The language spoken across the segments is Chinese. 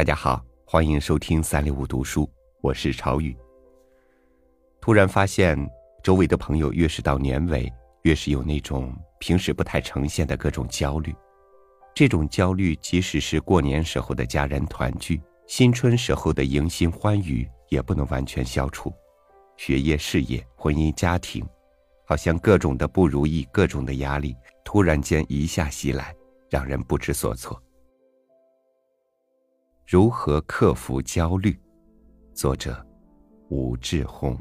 大家好，欢迎收听三六五读书，我是朝宇。突然发现，周围的朋友越是到年尾，越是有那种平时不太呈现的各种焦虑。这种焦虑，即使是过年时候的家人团聚，新春时候的迎新欢愉，也不能完全消除。学业、事业、婚姻、家庭，好像各种的不如意、各种的压力，突然间一下袭来，让人不知所措。如何克服焦虑？作者：吴志红。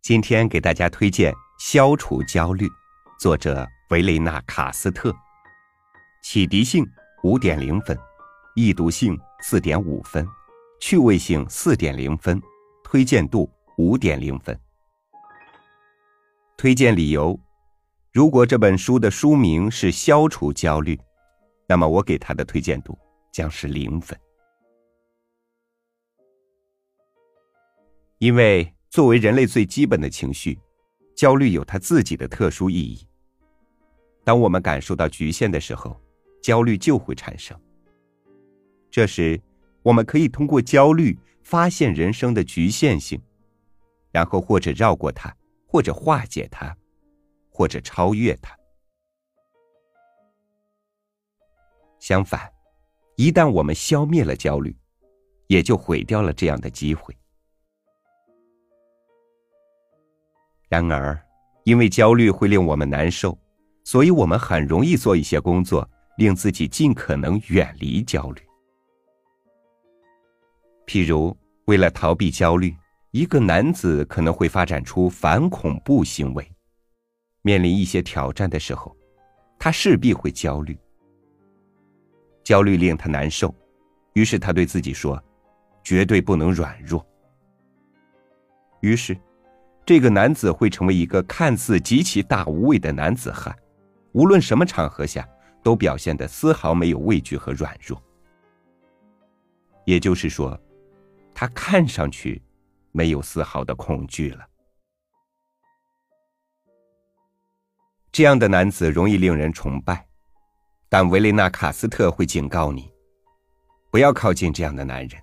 今天给大家推荐《消除焦虑》，作者维雷纳·卡斯特，启迪性五点零分，易读性四点五分，趣味性四点零分，推荐度五点零分。推荐理由：如果这本书的书名是“消除焦虑”，那么我给他的推荐度将是零分，因为。作为人类最基本的情绪，焦虑有它自己的特殊意义。当我们感受到局限的时候，焦虑就会产生。这时，我们可以通过焦虑发现人生的局限性，然后或者绕过它，或者化解它，或者超越它。相反，一旦我们消灭了焦虑，也就毁掉了这样的机会。然而，因为焦虑会令我们难受，所以我们很容易做一些工作，令自己尽可能远离焦虑。譬如，为了逃避焦虑，一个男子可能会发展出反恐怖行为。面临一些挑战的时候，他势必会焦虑。焦虑令他难受，于是他对自己说：“绝对不能软弱。”于是。这个男子会成为一个看似极其大无畏的男子汉，无论什么场合下都表现的丝毫没有畏惧和软弱。也就是说，他看上去没有丝毫的恐惧了。这样的男子容易令人崇拜，但维雷纳·卡斯特会警告你，不要靠近这样的男人，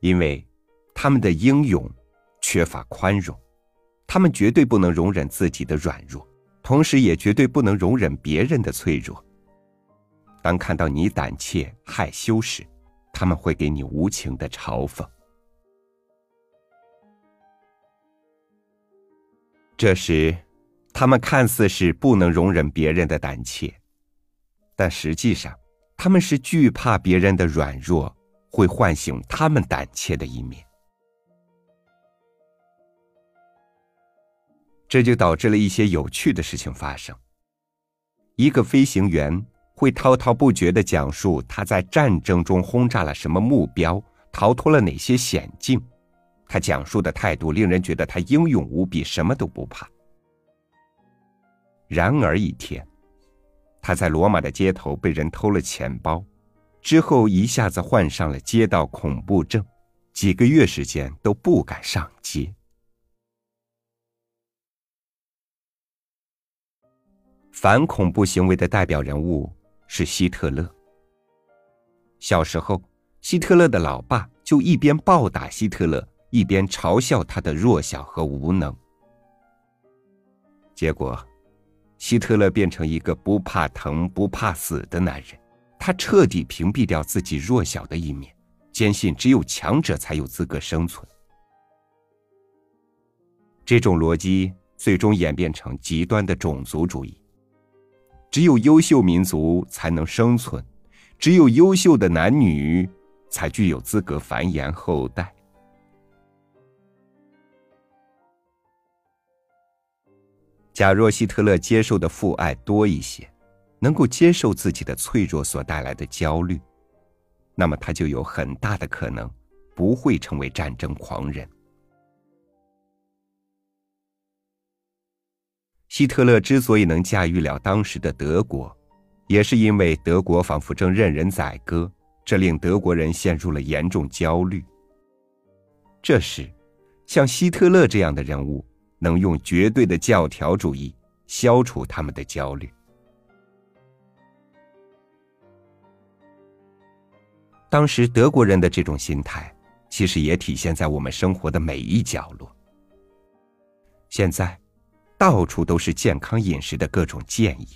因为他们的英勇。缺乏宽容，他们绝对不能容忍自己的软弱，同时也绝对不能容忍别人的脆弱。当看到你胆怯害羞时，他们会给你无情的嘲讽。这时，他们看似是不能容忍别人的胆怯，但实际上，他们是惧怕别人的软弱会唤醒他们胆怯的一面。这就导致了一些有趣的事情发生。一个飞行员会滔滔不绝的讲述他在战争中轰炸了什么目标，逃脱了哪些险境。他讲述的态度令人觉得他英勇无比，什么都不怕。然而一天，他在罗马的街头被人偷了钱包，之后一下子患上了街道恐怖症，几个月时间都不敢上街。反恐怖行为的代表人物是希特勒。小时候，希特勒的老爸就一边暴打希特勒，一边嘲笑他的弱小和无能。结果，希特勒变成一个不怕疼、不怕死的男人。他彻底屏蔽掉自己弱小的一面，坚信只有强者才有资格生存。这种逻辑最终演变成极端的种族主义。只有优秀民族才能生存，只有优秀的男女才具有资格繁衍后代。假若希特勒接受的父爱多一些，能够接受自己的脆弱所带来的焦虑，那么他就有很大的可能不会成为战争狂人。希特勒之所以能驾驭了当时的德国，也是因为德国仿佛正任人宰割，这令德国人陷入了严重焦虑。这时，像希特勒这样的人物，能用绝对的教条主义消除他们的焦虑。当时德国人的这种心态，其实也体现在我们生活的每一角落。现在，到处都是健康饮食的各种建议，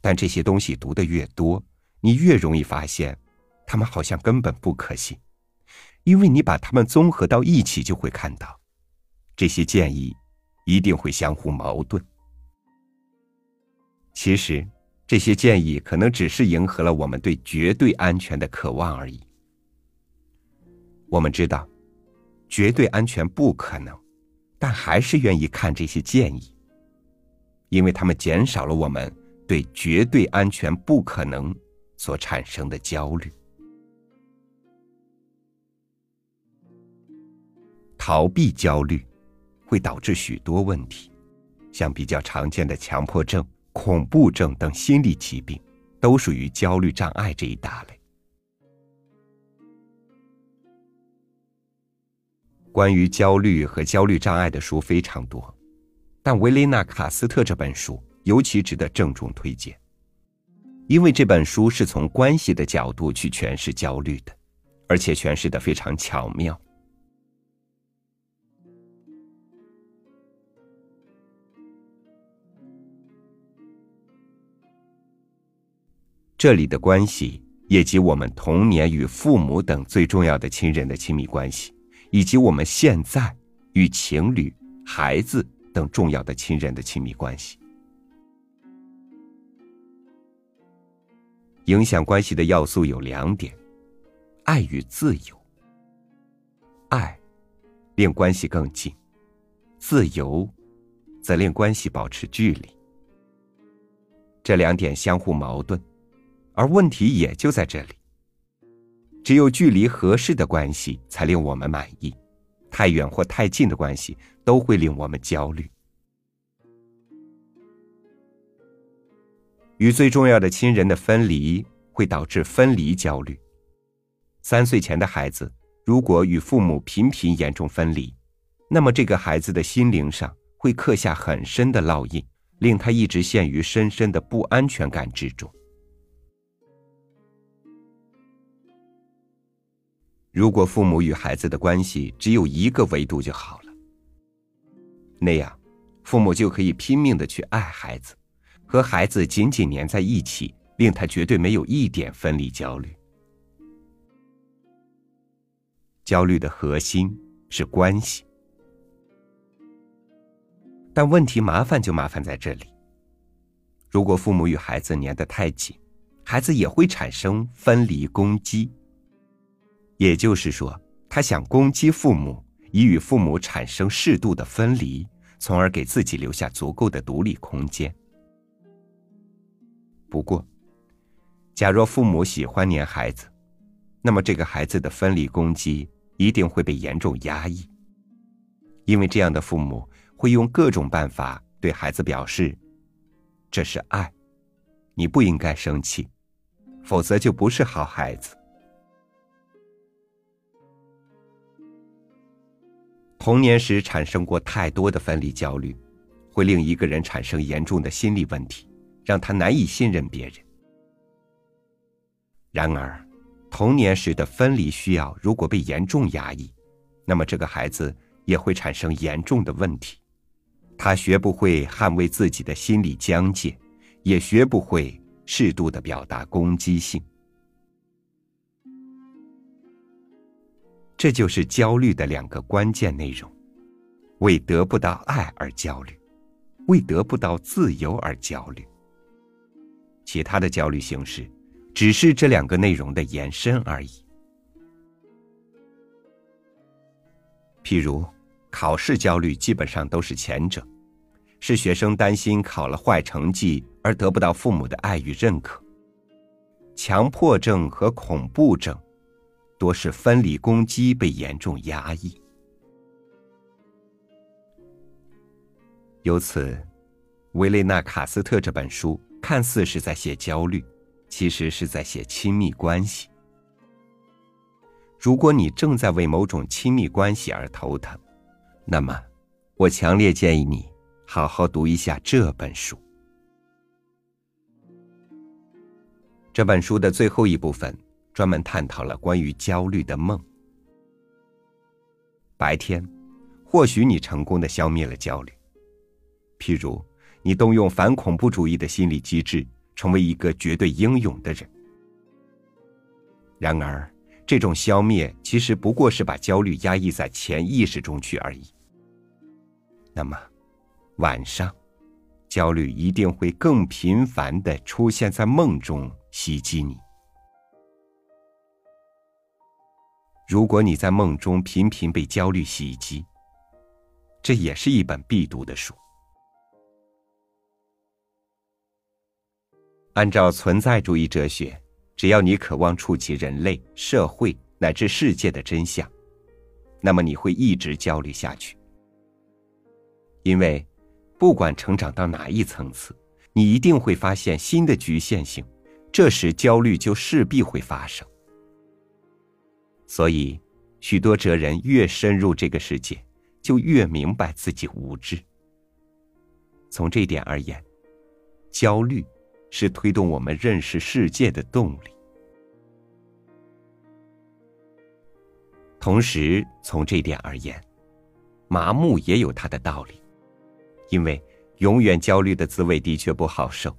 但这些东西读的越多，你越容易发现，他们好像根本不可信，因为你把它们综合到一起，就会看到，这些建议一定会相互矛盾。其实。这些建议可能只是迎合了我们对绝对安全的渴望而已。我们知道，绝对安全不可能，但还是愿意看这些建议，因为他们减少了我们对绝对安全不可能所产生的焦虑。逃避焦虑会导致许多问题，像比较常见的强迫症。恐怖症等心理疾病，都属于焦虑障碍这一大类。关于焦虑和焦虑障碍的书非常多，但维雷纳·卡斯特这本书尤其值得郑重推荐，因为这本书是从关系的角度去诠释焦虑的，而且诠释的非常巧妙。这里的关系，也及我们童年与父母等最重要的亲人的亲密关系，以及我们现在与情侣、孩子等重要的亲人的亲密关系，影响关系的要素有两点：爱与自由。爱令关系更近，自由则令关系保持距离。这两点相互矛盾。而问题也就在这里。只有距离合适的关系才令我们满意，太远或太近的关系都会令我们焦虑。与最重要的亲人的分离会导致分离焦虑。三岁前的孩子如果与父母频频严重分离，那么这个孩子的心灵上会刻下很深的烙印，令他一直陷于深深的不安全感之中。如果父母与孩子的关系只有一个维度就好了，那样，父母就可以拼命的去爱孩子，和孩子紧紧粘在一起，令他绝对没有一点分离焦虑。焦虑的核心是关系，但问题麻烦就麻烦在这里。如果父母与孩子粘得太紧，孩子也会产生分离攻击。也就是说，他想攻击父母，以与父母产生适度的分离，从而给自己留下足够的独立空间。不过，假若父母喜欢黏孩子，那么这个孩子的分离攻击一定会被严重压抑，因为这样的父母会用各种办法对孩子表示：“这是爱，你不应该生气，否则就不是好孩子。”童年时产生过太多的分离焦虑，会令一个人产生严重的心理问题，让他难以信任别人。然而，童年时的分离需要如果被严重压抑，那么这个孩子也会产生严重的问题。他学不会捍卫自己的心理疆界，也学不会适度的表达攻击性。这就是焦虑的两个关键内容：为得不到爱而焦虑，为得不到自由而焦虑。其他的焦虑形式，只是这两个内容的延伸而已。譬如，考试焦虑基本上都是前者，是学生担心考了坏成绩而得不到父母的爱与认可。强迫症和恐怖症。多是分离攻击被严重压抑，由此，维雷纳·卡斯特这本书看似是在写焦虑，其实是在写亲密关系，如果你正在为某种亲密关系而头疼，那么，我强烈建议你好好读一下这本书。这本书的最后一部分专门探讨了关于焦虑的梦。白天，或许你成功的消灭了焦虑，譬如你动用反恐怖主义的心理机制，成为一个绝对英勇的人。然而，这种消灭其实不过是把焦虑压抑在潜意识中去而已。那么，晚上，焦虑一定会更频繁的出现在梦中袭击你。如果你在梦中频频被焦虑袭击，这也是一本必读的书。按照存在主义哲学。只要你渴望触及人类、社会乃至世界的真相，那么你会一直焦虑下去。因为，不管成长到哪一层次，你一定会发现新的局限性，这时焦虑就势必会发生。所以，许多哲人越深入这个世界，就越明白自己无知。从这点而言，焦虑。是推动我们认识世界的动力。同时，从这点而言，麻木也有它的道理，因为永远焦虑的滋味的确不好受，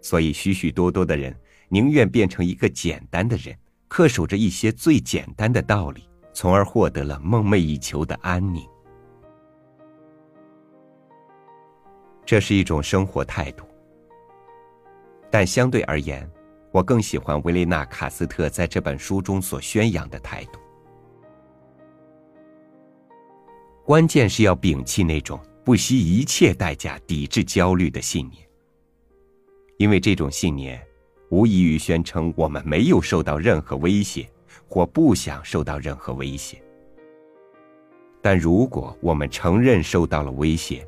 所以许许多多的人宁愿变成一个简单的人，恪守着一些最简单的道理，从而获得了梦寐以求的安宁。这是一种生活态度。但相对而言，我更喜欢维雷纳·卡斯特在这本书中所宣扬的态度。关键是要摒弃那种不惜一切代价抵制焦虑的信念，因为这种信念无异于宣称我们没有受到任何威胁，或不想受到任何威胁。但如果我们承认受到了威胁，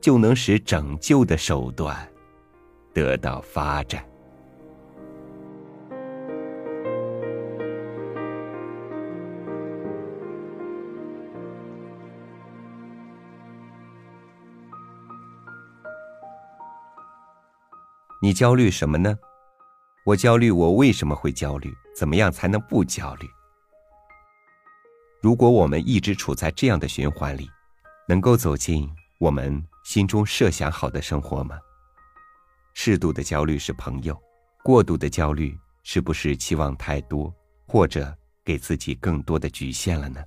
就能使拯救的手段。得到发展。你焦虑什么呢？我焦虑，我为什么会焦虑？怎么样才能不焦虑？如果我们一直处在这样的循环里，能够走进我们心中设想好的生活吗？适度的焦虑是朋友，过度的焦虑是不是期望太多，或者给自己更多的局限了呢？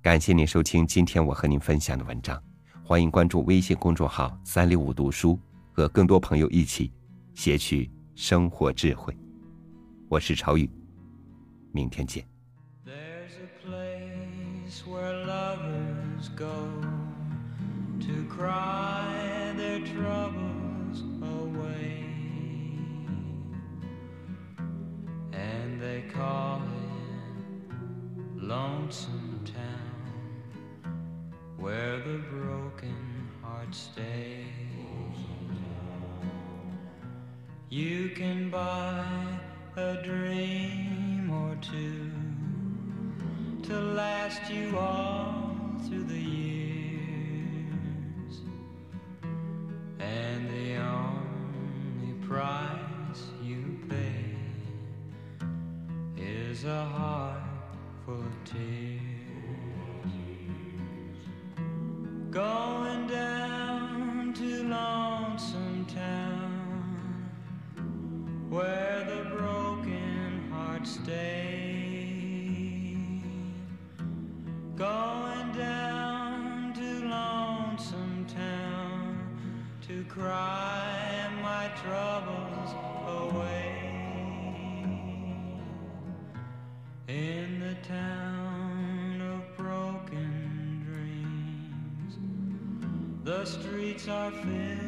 感谢您收听今天我和您分享的文章，欢迎关注微信公众号“三六五读书”，和更多朋友一起撷取生活智慧。我是朝宇，明天见。A heart full of tears. Going down to Lonesome Town Where the broken hearts stay Going down to Lonesome Town To cry my troubles away in the town of broken dreams. The streets are filled